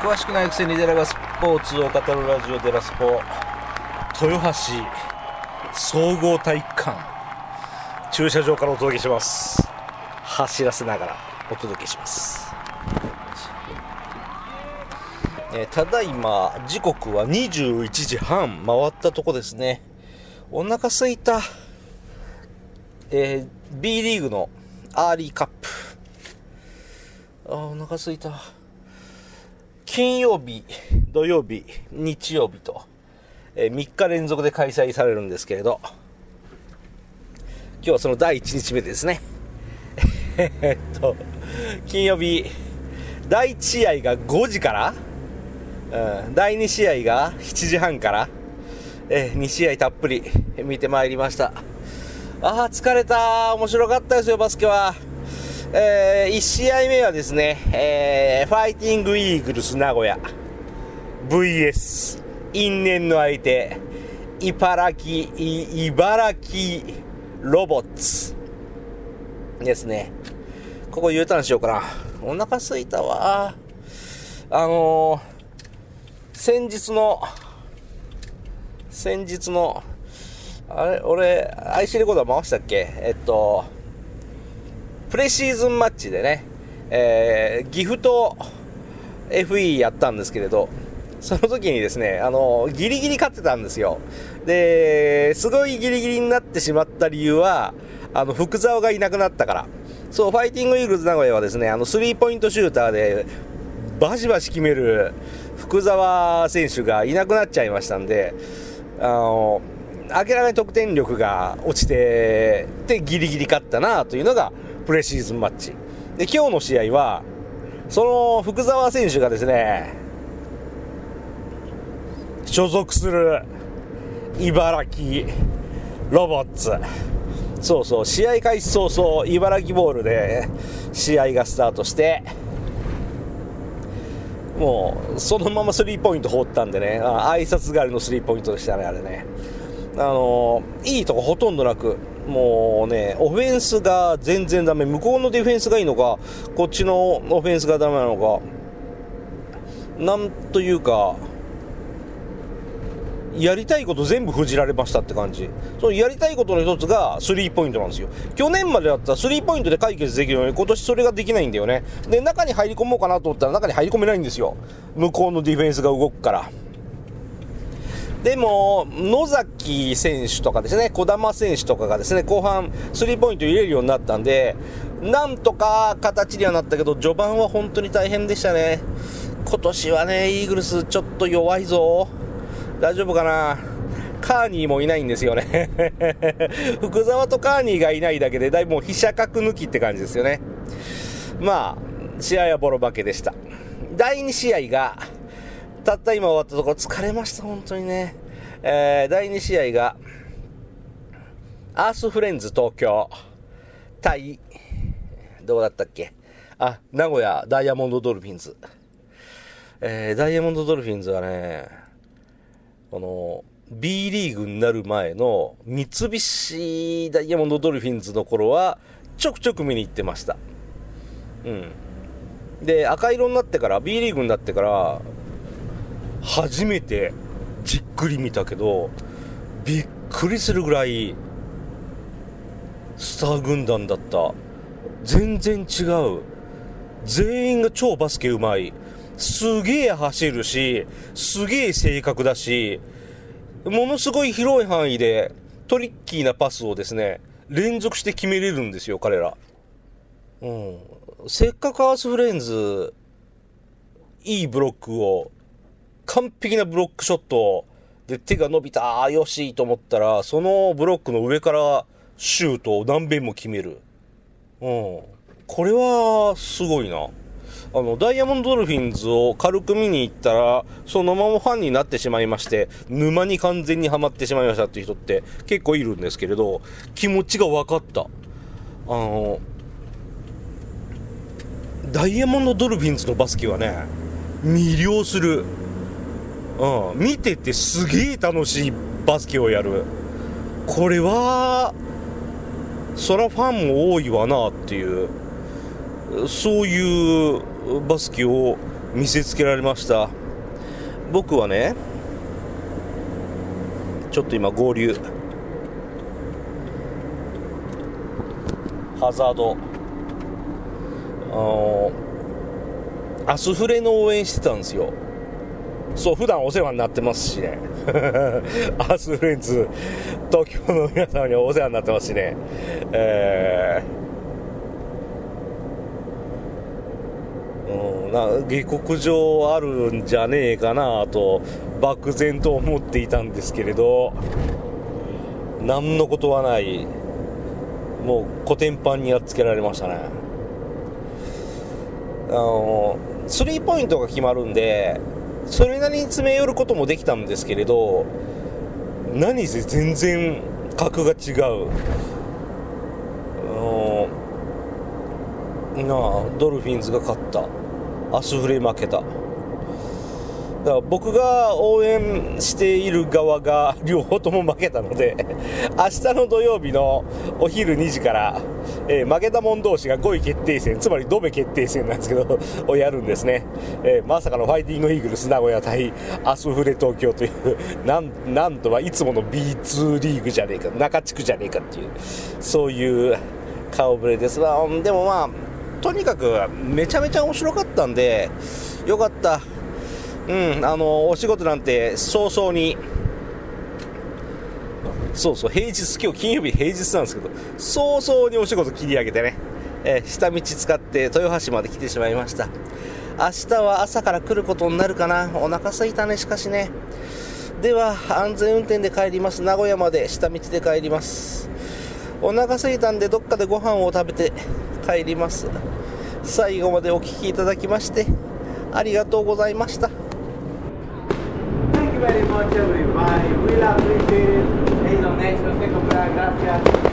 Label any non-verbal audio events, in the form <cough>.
詳しくないくせにデラがスポーツを語るラジオデラスポ豊橋総合体育館。駐車場からお届けします。走らせながらお届けします、えーただいま時刻は21時半。回ったとこですね。お腹すいた。えー B リーグのアーリーカップ。あお腹すいた。金曜日土曜日日曜日と、え3日連続で開催されるんですけれど今日はその第1日目ですね。<laughs> えっと金曜日第1試合が5時から、うん、第2試合が7時半から、え2試合たっぷり見てまいりました。ああ疲れた面白かったですよバスケは。えー、1試合目はですね、えー、ファイティングイーグルス名古屋。VS 因縁の相手。茨城い茨城ロボッツ。ですね。ここ U ターンしようかな。お腹すいたわ。あのー、先日の先日のあれ俺 IC レコーダー回したっけ？えっとプレシーズンマッチでね、えー、岐阜と FE やったんですけれど、その時にですね、あの、ギリギリ勝ってたんですよ。で、すごいギリギリになってしまった理由は、あの、福沢がいなくなったから。そう、ファイティングイーグルズ名古屋はですね、あの、スリーポイントシューターで、バシバシ決める福沢選手がいなくなっちゃいましたんで、あの、明らかに得点力が落ちて、で、ギリギリ勝ったなというのが、プレシーズンマッチ。で、今日の試合は、その福沢選手がですね、所属する茨城ロボッツ。そうそう、試合開始早々、茨城ボールで試合がスタートして、もう、そのままスリーポイント放ったんでね、あ挨拶代わりのスリーポイントでしたね、あれね。あのいいとこほとんどなく、もうね、オフェンスが全然ダメ。向こうのディフェンスがいいのか、こっちのオフェンスがダメなのか、なんというか、やりたいこと全部封じられましたって感じ。そのやりたいことの一つがスリーポイントなんですよ。去年までだったらスリーポイントで解決できるのに今年それができないんだよね。で、中に入り込もうかなと思ったら中に入り込めないんですよ。向こうのディフェンスが動くから。でも、野崎選手とかですね、児玉選手とかがですね、後半、スリーポイント入れるようになったんで、なんとか形にはなったけど、序盤は本当に大変でしたね。今年はね、イーグルスちょっと弱いぞ。大丈夫かな？カーニーもいないんですよね。<laughs> 福沢とカーニーがいないだけで、だいぶもう飛車角抜きって感じですよね。まあ、試合はボロ負けでした。第2試合が、たった今終わったところ疲れました、本当にね。えー、第2試合が、アースフレンズ東京対、どうだったっけ？あ、名古屋ダイヤモンドドルフィンズ。えー、ダイヤモンドドルフィンズはね、この、B リーグになる前の三菱ダイヤモンドドルフィンズの頃は、ちょくちょく見に行ってました。うん。で、赤色になってから、B リーグになってから、初めてじっくり見たけどびっくりするぐらいスター軍団だった全然違う全員が超バスケうまいすげえ走るしすげえ正確だしものすごい広い範囲でトリッキーなパスをですね連続して決めれるんですよ彼らうんせっかくアースフレンズいいブロックを完璧なブロックショットで手が伸びた、よしと思ったら、そのブロックの上からシュートを何遍も決める。うん。これは、すごいな。あの、ダイヤモンドドルフィンズを軽く見に行ったら、そのままファンになってしまいまして、沼に完全にはまってしまいましたっていう人って結構いるんですけれど、気持ちが分かった。あの、ダイヤモンドドルフィンズのバスケはね、魅了する。うん、見ててすげえ楽しいバスケをやるこれはそらファンも多いわなっていうそういうバスケを見せつけられました。僕はねちょっと今合流。ハザード。あのアスフレの応援してたんですよ。そう普段お世話になってますしね。<laughs> アスフレンズ。東京の皆様にお世話になってますしね。えーうん、な下克上あるんじゃねえかなと漠然と思っていたんですけれど何のことはない。もうコテンパンにやっつけられましたね。あのスリーポイントが決まるんでそれなりに詰め寄ることもできたんですけれど何せ全然格が違う。なあドルフィンズが勝った。アスフレ負けた。だから僕が応援している側が <laughs> 両方とも負けたので <laughs> 明日の土曜日のお昼2時から、えー負けた者同士が5位決定戦つまりドベ決定戦なんですけど <laughs> をやるんですね、えーまさかのファイティングイーグルス名古屋対アスフレ東京というなんなんとはいつもの B2 リーグじゃねえか中地区じゃねえかっていうそういう顔ぶれですがでもまあとにかくめちゃめちゃ面白かったんでよかったうん、あのお仕事なんて早々に、そうそう、平日、今日金曜日平日なんですけど、早々にお仕事切り上げてね、え下道使って豊橋まで来てしまいました。明日は朝から来ることになるかな、お腹すいたね、しかしね。では、安全運転で帰ります。名古屋まで下道で帰ります。お腹すいたんで、どっかでご飯を食べて帰ります。最後までお聴きいただきまして、ありがとうございました。Thank you very much, everybody. Really appreciate it. Hey, donation, que comprar, gracias.